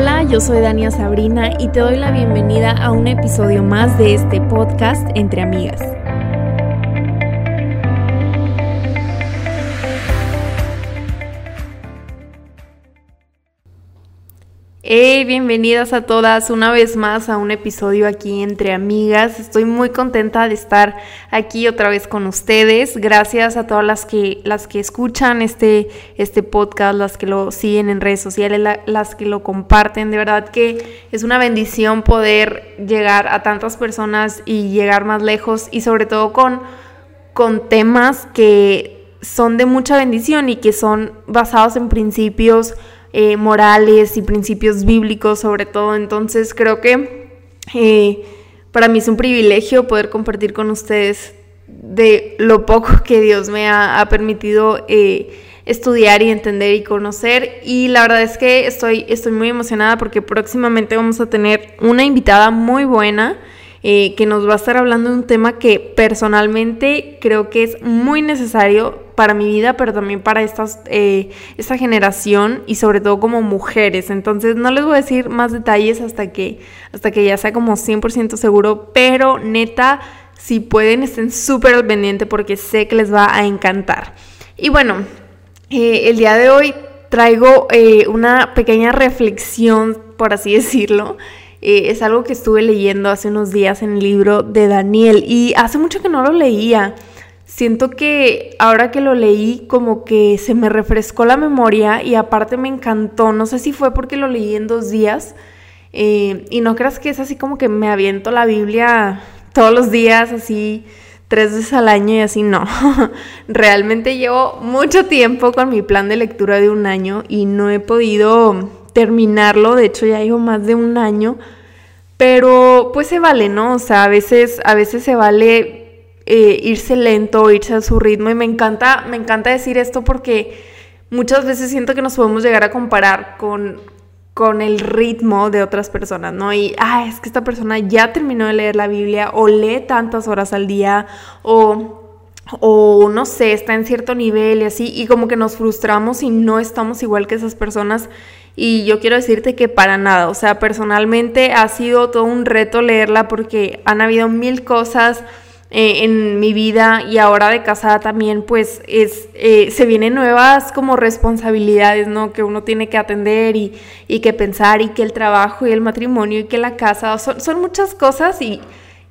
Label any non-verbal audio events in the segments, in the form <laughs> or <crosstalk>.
Hola, yo soy Dania Sabrina y te doy la bienvenida a un episodio más de este podcast Entre Amigas. Hey, bienvenidas a todas una vez más a un episodio aquí entre amigas. Estoy muy contenta de estar aquí otra vez con ustedes. Gracias a todas las que las que escuchan este este podcast, las que lo siguen en redes sociales, las que lo comparten. De verdad que es una bendición poder llegar a tantas personas y llegar más lejos y sobre todo con con temas que son de mucha bendición y que son basados en principios eh, morales y principios bíblicos sobre todo. Entonces creo que eh, para mí es un privilegio poder compartir con ustedes de lo poco que Dios me ha, permitido eh, estudiar y entender y conocer. Y la verdad es que estoy, estoy muy emocionada porque próximamente vamos a tener una invitada muy buena. Que nos va a estar hablando de un tema que personalmente creo que es muy necesario para mi vida, pero también para eh, esta generación y sobre todo como mujeres. Entonces no les voy a decir más detalles hasta que, hasta que ya sea como 100% seguro, pero neta, si pueden, estén súper al pendiente porque sé que les va a encantar. Y bueno, eh, el día de hoy traigo eh, una pequeña reflexión, por así <laughs> decirlo. Es algo que estuve leyendo hace unos días en el libro de Daniel y hace mucho que no lo leía siento que ahora que lo leí como que se me refrescó la memoria y aparte me encantó, no sé si fue porque lo leí en dos días eh, y no creas que es así como que me aviento la Biblia todos los días así tres veces al año y así no. <laughs> Realmente llevo mucho tiempo con mi plan de lectura de un año y no he podido terminarlo, de hecho ya llevo más de un año. Pero pues se vale, ¿no? O sea, a veces, a veces se vale eh, irse lento, irse a su ritmo. Y me encanta, me encanta decir esto porque muchas veces siento que nos podemos llegar a comparar con, con el ritmo de otras personas, ¿no? Y, ah, es que esta persona ya terminó de leer la Biblia o lee tantas horas al día o o no sé, está en cierto nivel y así, y como que nos frustramos y no estamos igual que esas personas. Y yo quiero decirte que para nada, o sea, personalmente ha sido todo un reto leerla porque han habido mil cosas eh, en mi vida y ahora de casada también, pues es, eh, se vienen nuevas como responsabilidades, ¿no? Que uno tiene que atender y, y, que pensar y que el trabajo y el matrimonio y que la casa, son, son muchas cosas y,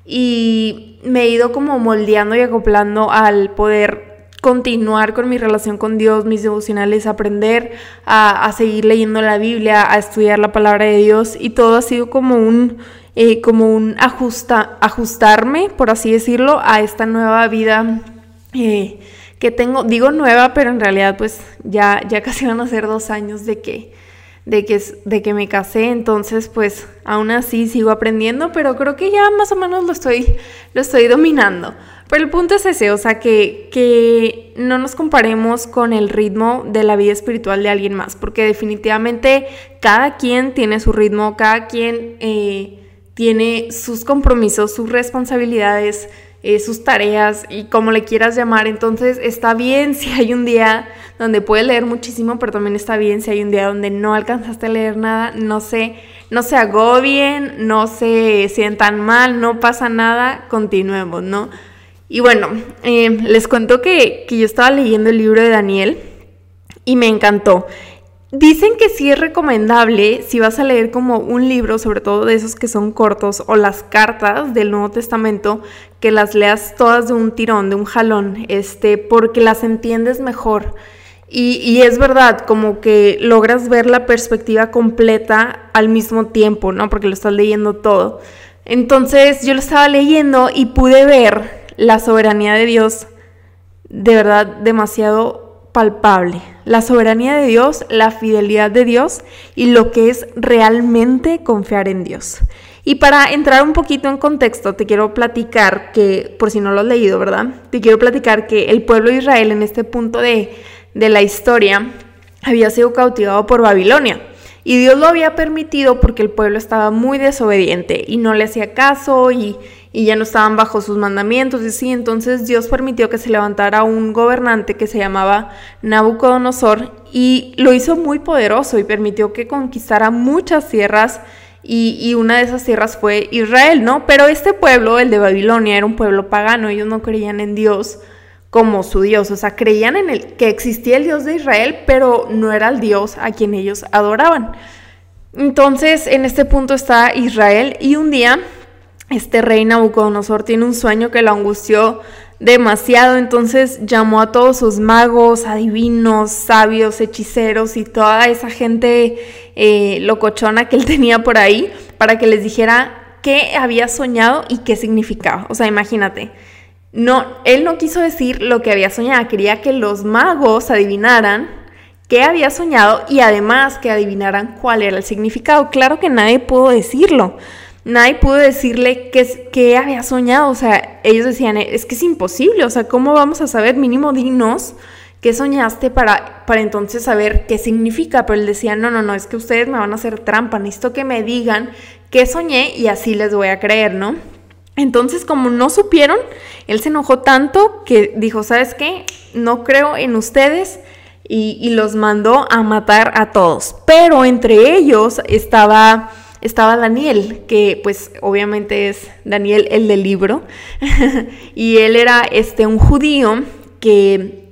y me he ido como moldeando y acoplando al poder continuar con mi relación con Dios, mis devocionales, aprender a, a seguir leyendo la Biblia, a estudiar la palabra de Dios y todo ha sido como un eh, como un ajusta, ajustarme, por así decirlo, a esta nueva vida eh, que tengo. Digo nueva, pero en realidad pues ya, ya <laughs> casi van a ser dos años de que, de que, de que me casé, entonces pues aún así sigo aprendiendo, pero creo que ya más o menos lo estoy, lo estoy dominando. Pero el punto es ese, o sea, que, que, no nos comparemos con el ritmo de la vida espiritual de alguien más, porque definitivamente cada quien tiene su ritmo, cada quien eh, tiene sus compromisos, sus responsabilidades, eh, sus tareas y como le quieras llamar. Entonces está bien si hay un día donde puedes leer muchísimo, pero también está bien si hay un día donde no alcanzaste a leer nada. No se, no se agobien, no se sientan mal, no pasa nada, continuemos, ¿no? Y bueno, eh, les cuento que, que yo estaba leyendo el libro de Daniel y me encantó. Dicen que sí es recomendable si vas a leer como un libro, sobre todo de esos que son cortos, o las cartas del Nuevo Testamento, que las leas todas de un tirón, de un jalón, este, porque las entiendes mejor. Y, es verdad, como que logras ver la perspectiva completa al mismo tiempo, ¿no? Porque lo estás leyendo todo. Entonces yo lo estaba leyendo y pude ver la soberanía de Dios de verdad demasiado palpable, la soberanía de Dios, la fidelidad de Dios y lo que es realmente confiar en Dios. Y para entrar un poquito en contexto, te quiero platicar que, por si no lo has leído, ¿verdad? Te quiero platicar que el pueblo de Israel en este punto de, de la historia había sido cautivado por Babilonia. Y Dios lo había permitido porque el pueblo estaba muy desobediente y no le hacía caso y, y ya no estaban bajo sus mandamientos y sí, entonces Dios permitió que se levantara un gobernante que se llamaba Nabucodonosor y lo hizo muy poderoso y permitió que conquistara muchas tierras y, y, una de esas tierras fue Israel, ¿no? Pero este pueblo, el de Babilonia, era un pueblo pagano, ellos no creían en Dios como su Dios, o sea, creían en el que existía el Dios de Israel, pero no era el Dios a quien ellos adoraban. Entonces, en este punto está Israel y un día este rey Nabucodonosor tiene un sueño que lo angustió demasiado, entonces llamó a todos sus magos, adivinos, sabios, hechiceros y toda esa gente eh, locochona que él tenía por ahí para que les dijera qué había soñado y qué significaba. O sea, imagínate. No, él no quiso decir lo que había soñado, quería que los magos adivinaran qué había soñado y además que adivinaran cuál era el significado. Claro que nadie pudo decirlo nadie pudo decirle qué, había soñado. O sea, ellos decían, es que es imposible. O sea, ¿cómo vamos a saber? Mínimo dinos qué soñaste para, para entonces saber qué significa. Pero él decía, no, no, no, es que ustedes me van a hacer trampa. Necesito que me digan qué soñé y así les voy a creer, ¿no? Entonces, como no supieron, él se enojó tanto que dijo, ¿sabes qué? No creo en ustedes. Y, y los mandó a matar a todos. Pero entre ellos estaba estaba Daniel, que pues obviamente es Daniel el del libro, <laughs> y él era este, un judío que,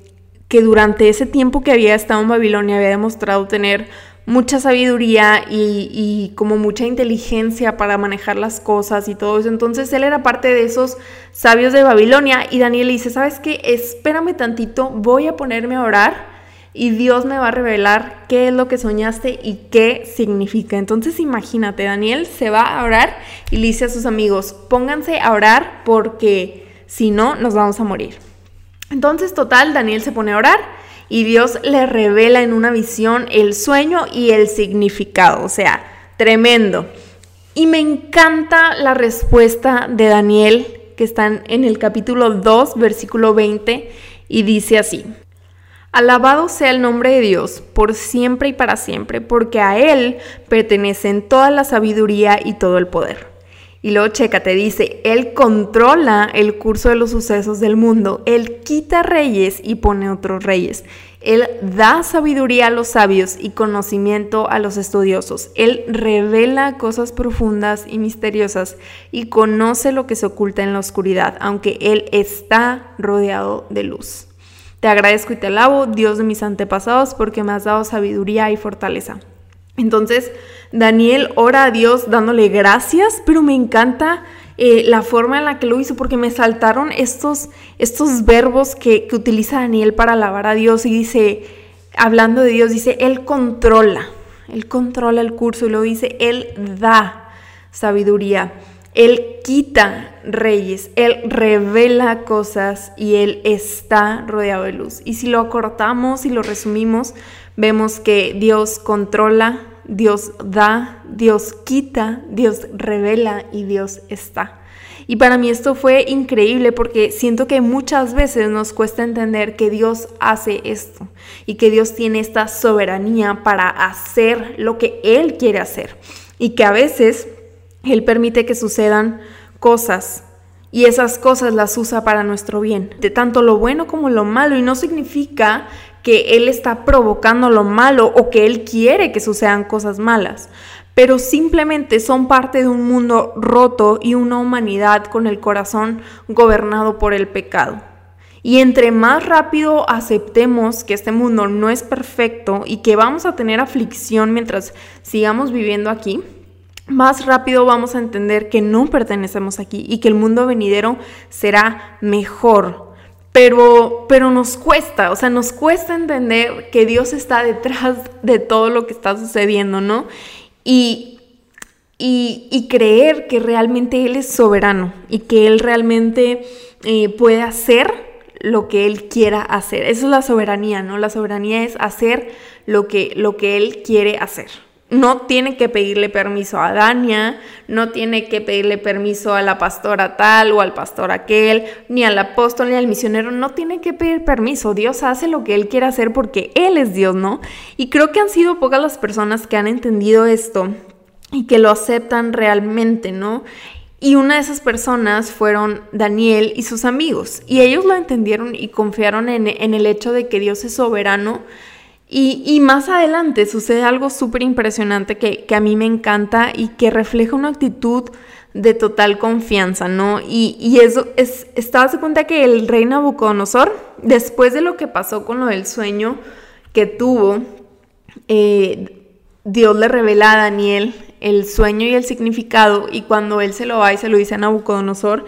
que durante ese tiempo que había estado en Babilonia había demostrado tener mucha sabiduría y, y, como mucha inteligencia para manejar las cosas y todo eso. Entonces él era parte de esos sabios de Babilonia y Daniel dice, ¿sabes qué? Espérame tantito, voy a ponerme a orar y Dios me va a revelar qué es lo que soñaste y qué significa. Entonces imagínate, Daniel se va a orar y le dice a sus amigos, pónganse a orar porque si no, nos vamos a morir. Entonces, total, Daniel se pone a orar y Dios le revela en una visión el sueño y el significado, o sea, tremendo. Y me encanta la respuesta de Daniel que está en el capítulo 2, versículo 20, y dice así, Alabado sea el nombre de Dios por siempre y para siempre, porque a Él pertenecen toda la sabiduría y todo el poder. Y luego te dice, Él controla el curso de los sucesos del mundo, Él quita reyes y pone otros reyes, Él da sabiduría a los sabios y conocimiento a los estudiosos, Él revela cosas profundas y misteriosas y conoce lo que se oculta en la oscuridad, aunque Él está rodeado de luz. Te agradezco y te alabo, Dios de mis antepasados, porque me has dado sabiduría y fortaleza. Entonces, Daniel ora a Dios dándole gracias, pero me encanta eh, la forma en la que lo hizo, porque me saltaron estos, estos verbos que, que utiliza Daniel para alabar a Dios y dice, hablando de Dios, dice, Él controla, Él controla el curso y lo dice, Él da sabiduría. Él quita reyes, Él revela cosas y Él está rodeado de luz. Y si lo acortamos y lo resumimos, vemos que Dios controla, Dios da, Dios quita, Dios revela y Dios está. Y para mí esto fue increíble porque siento que muchas veces nos cuesta entender que Dios hace esto y que Dios tiene esta soberanía para hacer lo que Él quiere hacer. Y que a veces él permite que sucedan cosas y esas cosas las usa para nuestro bien, de tanto lo bueno como lo malo. Y no significa que Él está provocando lo malo o que Él quiere que sucedan cosas malas, pero simplemente son parte de un mundo roto y una humanidad con el corazón gobernado por el pecado. Y entre más rápido aceptemos que este mundo no es perfecto y que vamos a tener aflicción mientras sigamos viviendo aquí, más rápido vamos a entender que no pertenecemos aquí y que el mundo venidero será mejor. Pero, pero nos cuesta, o sea, nos cuesta entender que Dios está detrás de todo lo que está sucediendo, ¿no? Y, y, creer que realmente Él es soberano y que Él realmente eh, puede hacer lo que Él quiera hacer. Esa es la soberanía, ¿no? La soberanía es hacer lo que, lo que Él quiere hacer. No tiene que pedirle permiso a Dania, no tiene que pedirle permiso a la pastora tal o al pastor aquel, ni al apóstol ni al misionero, no tiene que pedir permiso. Dios hace lo que Él quiere hacer porque Él es Dios, ¿no? Y creo que han sido pocas las personas que han entendido esto y que lo aceptan realmente, ¿no? Y una de esas personas fueron Daniel y sus amigos. Y ellos lo entendieron y confiaron en, el hecho de que Dios es soberano. Y, más adelante sucede algo súper impresionante que, a mí me encanta y que refleja una actitud de total confianza, ¿no? Y, eso es, estabas de cuenta que el rey Nabucodonosor, después de lo que pasó con lo del sueño que tuvo, eh, Dios le revela a Daniel el sueño y el significado, y cuando él se lo va y se lo dice a Nabucodonosor,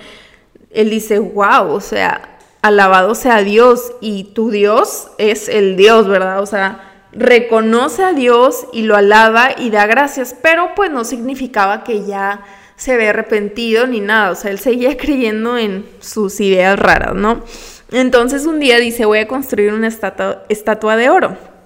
él dice, wow, o sea, alabado sea Dios, y tu Dios es el Dios, ¿verdad? O sea, reconoce a Dios y lo alaba y da gracias, pero pues no significaba que ya se ve arrepentido ni nada, o sea, él seguía <laughs> creyendo en sus ideas raras, ¿no? Entonces un día dice, voy a construir una estatua, estatua de oro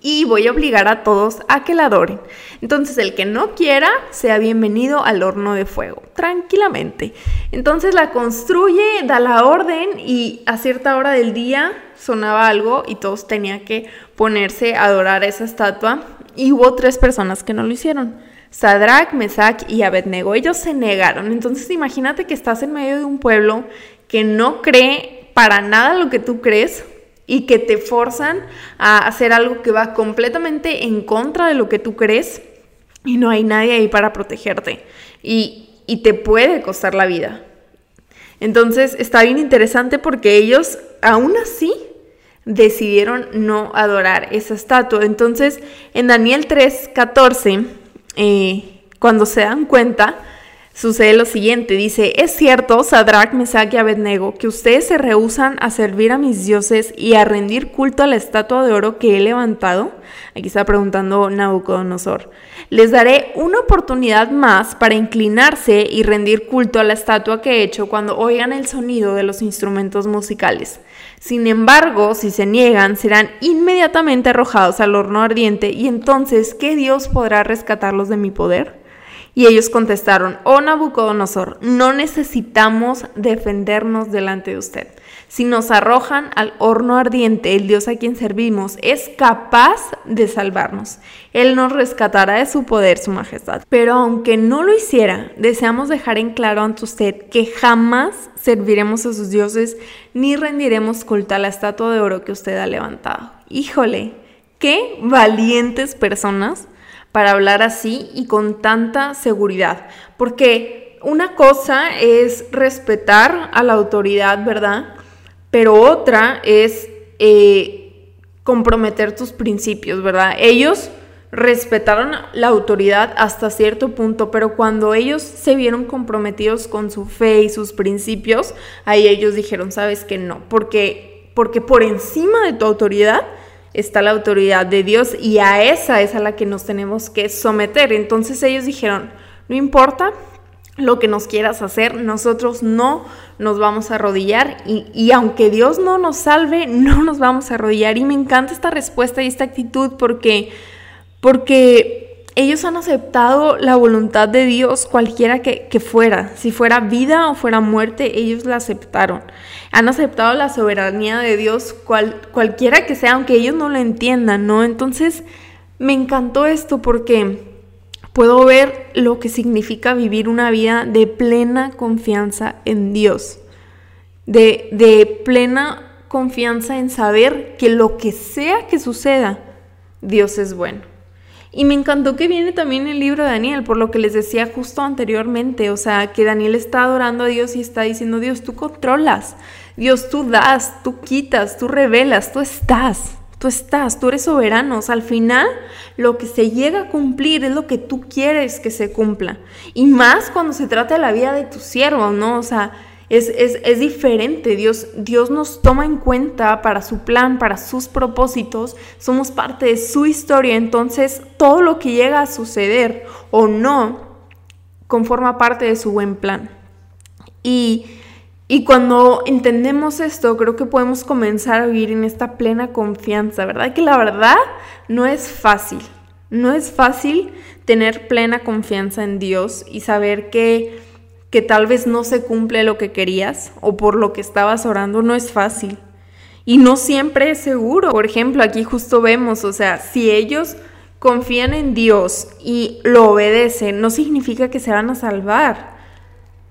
y voy a obligar a todos a que la adoren. Entonces el que no quiera, sea bienvenido al horno de fuego, tranquilamente. Entonces la construye, da la orden y a cierta hora del día sonaba algo y todos tenían que ponerse a adorar esa estatua y hubo tres personas que no lo hicieron. Sadrach, Mesach y Abednego. Ellos se negaron. Entonces imagínate que estás en medio de un pueblo que no cree para nada lo que tú crees, y que te forzan a hacer algo que va completamente en contra de lo que tú crees y no hay nadie ahí para protegerte y, te puede costar la vida. Entonces está bien interesante porque ellos aún así decidieron no adorar esa estatua. Entonces en Daniel 3:14, eh, cuando se dan cuenta, sucede lo siguiente, dice, es cierto, Sadrach, Mesach y Abednego, que ustedes se rehusan a servir a mis dioses y a rendir culto a la estatua de oro que he levantado. Aquí está preguntando Nabucodonosor. Les daré una oportunidad más para inclinarse y rendir culto a la estatua que he hecho cuando oigan el sonido de los instrumentos musicales. Sin embargo, si se niegan, serán inmediatamente arrojados al horno ardiente y entonces, ¿qué Dios podrá rescatarlos de mi poder? Y ellos contestaron, oh Nabucodonosor, no necesitamos defendernos delante de usted. Si nos arrojan al horno ardiente, el Dios a quien servimos es capaz de salvarnos. Él nos rescatará de su poder, su majestad. Pero aunque no lo hiciera, deseamos dejar en claro ante usted que jamás serviremos a sus dioses ni rendiremos culto a la estatua de oro que usted ha levantado. Híjole, qué valientes personas para hablar así y con tanta seguridad. Porque una cosa es respetar a la autoridad, ¿verdad? Pero otra es eh, comprometer tus principios, ¿verdad? Ellos respetaron la autoridad hasta cierto punto, pero cuando ellos se vieron comprometidos con su fe y sus principios, ahí ellos dijeron, sabes que no, porque, porque por encima de tu autoridad está la autoridad de Dios y a esa es a la que nos tenemos que someter. Entonces ellos dijeron, no importa lo que nos quieras hacer, nosotros no nos vamos a arrodillar y, y, aunque Dios no nos salve, <laughs> no nos vamos a arrodillar. Y me encanta esta respuesta y esta actitud porque, porque ellos han aceptado la voluntad de Dios cualquiera que, fuera, si fuera vida o fuera muerte, ellos la aceptaron. Han aceptado la soberanía de Dios cual, cualquiera que sea, aunque ellos no lo entiendan, ¿no? Entonces, me encantó esto porque puedo ver lo que significa vivir una vida de plena confianza en Dios, de, de plena confianza en saber que lo que sea que suceda, Dios es bueno. Y me encantó que viene también el libro de Daniel, por lo que les decía justo anteriormente, o sea, que Daniel está adorando a Dios y está diciendo, Dios, tú controlas, Dios, tú das, tú quitas, tú revelas, tú estás, tú estás, tú eres soberano. O sea, al final lo que se llega a cumplir es lo que tú quieres que se cumpla. Y más cuando se trata de la vida de tu siervo, ¿no? O sea, es, diferente. Dios, Dios nos toma en cuenta para su plan, para sus propósitos. Somos parte de su historia. Entonces, todo lo que llega a suceder o no conforma parte de su buen plan. Y, y cuando entendemos esto, creo que podemos comenzar a vivir en esta plena confianza, ¿verdad? Que la verdad no es fácil. No es fácil tener plena confianza en Dios y saber que que tal vez no se cumple lo que querías o por lo que estabas orando, no es fácil. Y no siempre es seguro. Por ejemplo, aquí justo vemos, o sea, si ellos confían en Dios y lo obedecen, no significa que se van a salvar.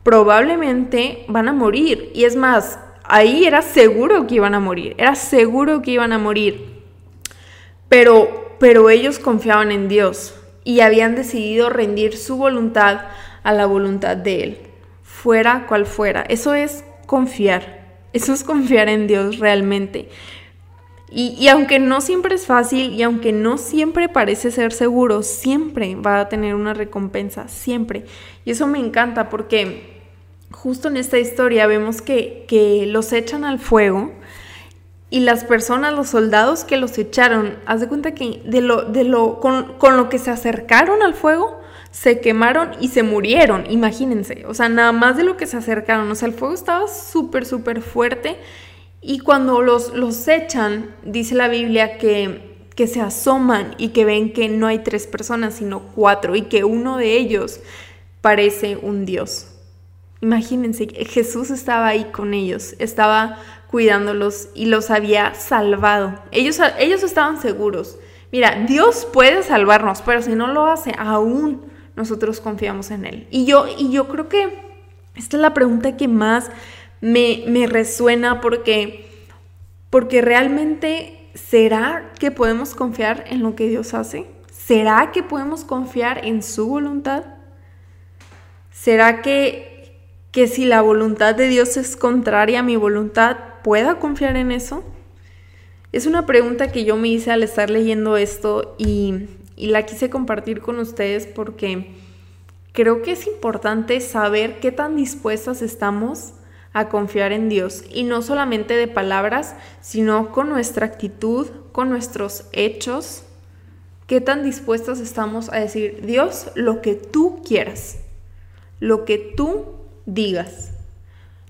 probablemente van a morir. Y es más, ahí era seguro que iban a morir, era seguro que iban a morir. Pero, pero ellos confiaban en Dios y habían decidido rendir su voluntad a la voluntad de Él, fuera cual fuera. Eso es confiar, eso es confiar en Dios realmente. Y, aunque no siempre es fácil y aunque no siempre parece ser seguro, siempre va a tener una recompensa, siempre. Y eso me encanta porque justo en esta historia vemos que, que los echan al fuego y las personas, los soldados que los echaron, haz de cuenta que de lo, de lo, con, con lo que se acercaron al fuego, se quemaron y se murieron, imagínense. O sea, nada más de lo que se acercaron. O sea, el fuego estaba súper, súper fuerte. Y cuando los, los echan, dice la Biblia que, que se asoman y que ven que no hay tres personas, sino cuatro, y que uno de ellos parece un Dios. Imagínense, Jesús estaba ahí con ellos, estaba cuidándolos y los había salvado. Ellos, ellos estaban seguros. Mira, Dios puede salvarnos, pero si no lo hace, aún nosotros confiamos en Él. Y yo, y yo creo que esta es la pregunta que más me, me resuena porque, porque realmente, ¿será que podemos confiar en lo que Dios hace? ¿Será que podemos confiar en su voluntad? ¿Será que, que si la voluntad de Dios es contraria a mi voluntad, pueda confiar en eso? Es una pregunta que yo me hice al estar leyendo esto y, y la quise compartir con ustedes porque creo que es importante saber qué tan dispuestas estamos a confiar en Dios y no solamente de palabras, sino con nuestra actitud, con nuestros hechos. ¿Qué tan dispuestas estamos a decir, Dios, lo que tú quieras, lo que tú digas?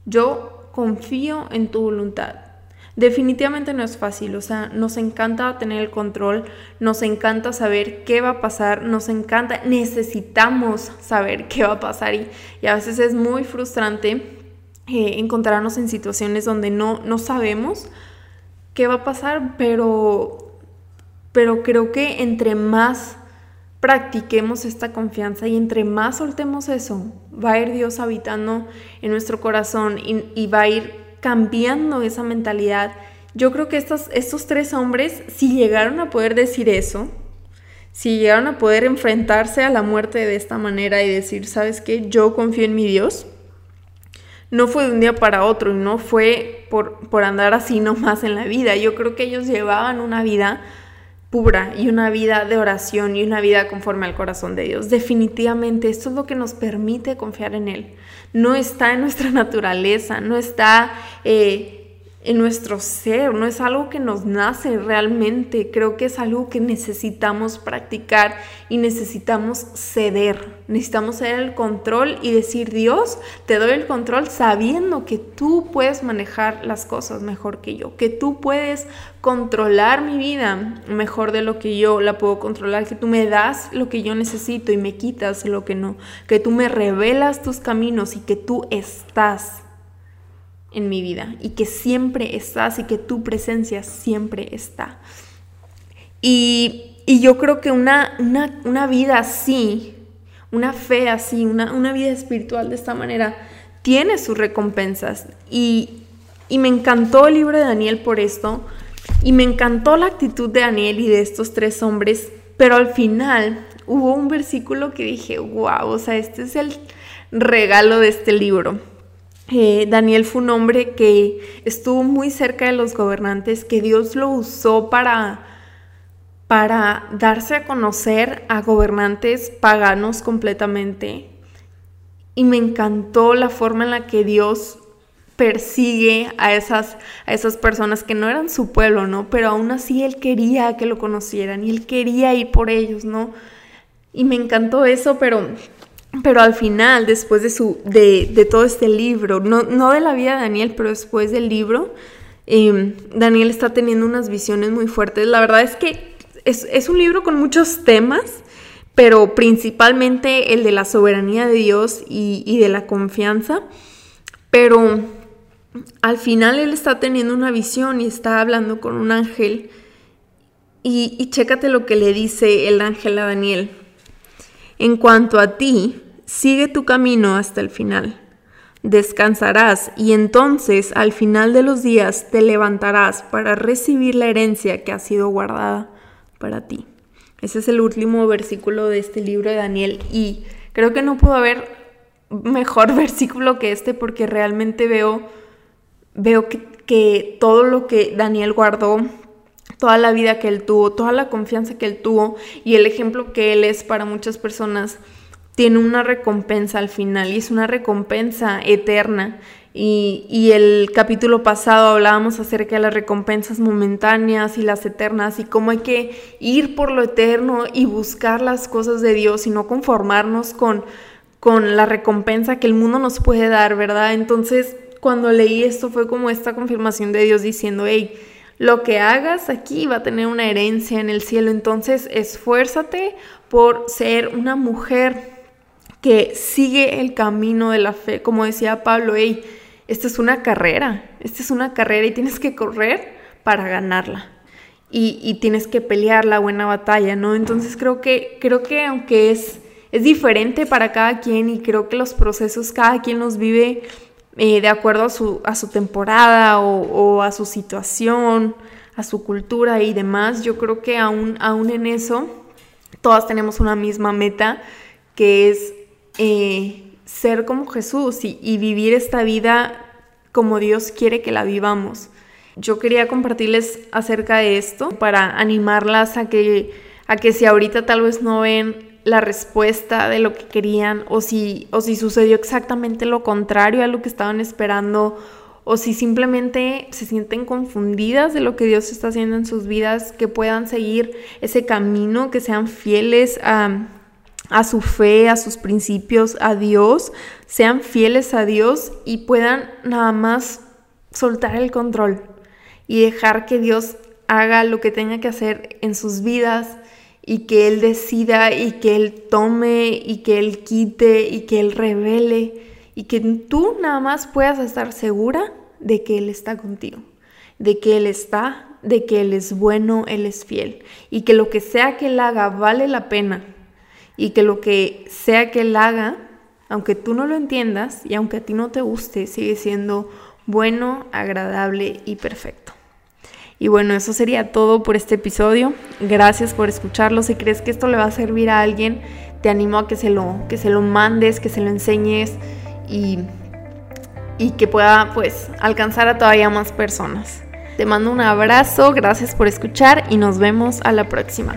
Yo confío en tu voluntad. Definitivamente no es fácil, o sea, nos encanta tener el control, nos encanta saber qué va a pasar, nos encanta, necesitamos saber qué va a pasar y, a veces es muy frustrante eh, encontrarnos en situaciones donde no, no sabemos qué va a pasar, pero, pero creo que entre más practiquemos esta confianza y entre más soltemos eso, va a ir Dios habitando en nuestro corazón y, y va a ir cambiando esa mentalidad. Yo creo que estos, estos tres hombres, si llegaron a poder decir eso, si llegaron a poder enfrentarse a la muerte de esta manera y decir, ¿sabes qué? Yo confío en mi Dios. No fue de un día para otro y no fue por, por andar así nomás en la vida. Yo creo que ellos llevaban una vida pura y una vida de oración y una vida conforme al corazón de Dios. Definitivamente esto es lo que nos permite confiar en Él. No está en nuestra <laughs> naturaleza, no está eh, en nuestro ser, no es algo que nos nace realmente, creo que es algo que necesitamos practicar y necesitamos ceder, necesitamos ceder el control y decir, Dios, te doy el control sabiendo que tú puedes manejar las cosas mejor que yo, que tú puedes controlar mi vida mejor de lo que yo la puedo controlar, que tú me das lo que yo necesito y me quitas lo que no, que tú me revelas tus caminos y que tú estás en mi vida y que siempre estás y que tu presencia siempre está. Y, yo creo que una, una, vida así, una fe así, una, una, vida espiritual de esta manera, tiene sus recompensas. Y, y me encantó el libro de Daniel por esto. Y me encantó la actitud de Daniel y de estos tres hombres. Pero al final hubo un versículo que dije, wow, o sea, este es el regalo de este libro. Eh, Daniel fue un hombre que estuvo muy cerca de los gobernantes, que Dios lo usó para, para darse a conocer a gobernantes paganos completamente. Y me encantó la forma en la que Dios persigue a esas, a esas personas que no eran su pueblo, ¿no? Pero aún así él quería que lo conocieran y él quería ir por ellos, ¿no? Y me encantó eso, pero pero al final, después de, su, de, todo este libro, no, no, de la vida de Daniel, pero después del libro, em, Daniel está teniendo unas visiones muy fuertes. La verdad es que es, un libro con muchos temas, pero principalmente el de la soberanía de Dios y, de la confianza. Pero al final él está teniendo una visión y está hablando con un ángel. Y, y chécate lo que le dice el ángel a Daniel. En cuanto a ti, sigue tu camino hasta el final. descansarás y entonces al final de los días te levantarás para recibir la herencia que ha sido guardada para ti. Ese es el último versículo de este libro de Daniel y creo que no pudo haber mejor <laughs> versículo que este porque realmente veo, veo que, que todo lo que Daniel guardó toda la vida que él tuvo, toda la confianza que él tuvo y el ejemplo que él es para muchas personas tiene una recompensa al final y es una recompensa eterna. Y, el capítulo pasado hablábamos acerca de las recompensas momentáneas y las eternas y cómo hay que ir por lo eterno y buscar las cosas de Dios y no conformarnos con, con la recompensa que el mundo nos puede dar, ¿verdad? Entonces, cuando leí esto fue como esta confirmación de Dios diciendo, hey, lo que hagas aquí va a tener una herencia en el cielo, entonces esfuérzate por ser una mujer que sigue el camino de la fe. Como decía Pablo, hey, esta es una carrera, esta es una carrera y tienes que correr para ganarla. Y, tienes que pelear la buena batalla, ¿no? Entonces creo que, creo que aunque es, es diferente para cada quien y creo que los procesos cada quien los vive eh, de acuerdo a su, a su temporada o, a su situación, a su cultura y demás, yo creo que aún, aún en eso todas tenemos una misma meta que es eh, ser como Jesús y, vivir esta vida como Dios quiere que la vivamos. Yo quería compartirles acerca de esto para animarlas a que, a que si ahorita tal vez no ven la respuesta de lo que querían o si, o si sucedió exactamente lo contrario a lo que estaban esperando o si simplemente se sienten confundidas de lo que Dios está haciendo en sus vidas, que puedan seguir ese camino, que sean fieles a a su fe, a sus principios, a Dios, sean fieles a Dios y puedan nada más soltar el control y dejar que Dios haga lo que tenga que hacer en sus vidas y que Él decida y que Él tome y que Él quite y que Él revele y que tú nada más puedas estar segura de que Él está contigo, de que Él está, de que Él es bueno, Él es fiel y que lo que sea que Él haga vale la pena y que lo que sea que él haga, aunque tú no lo entiendas y aunque a ti no te guste, sigue siendo bueno, agradable y perfecto. Y bueno, eso sería todo por este episodio. Gracias por escucharlo. Si crees que esto le va a servir a alguien, te animo a que se lo, que se lo mandes, que se lo enseñes y, y que pueda pues alcanzar a todavía más personas. Te mando un abrazo, gracias por escuchar y nos vemos a la próxima.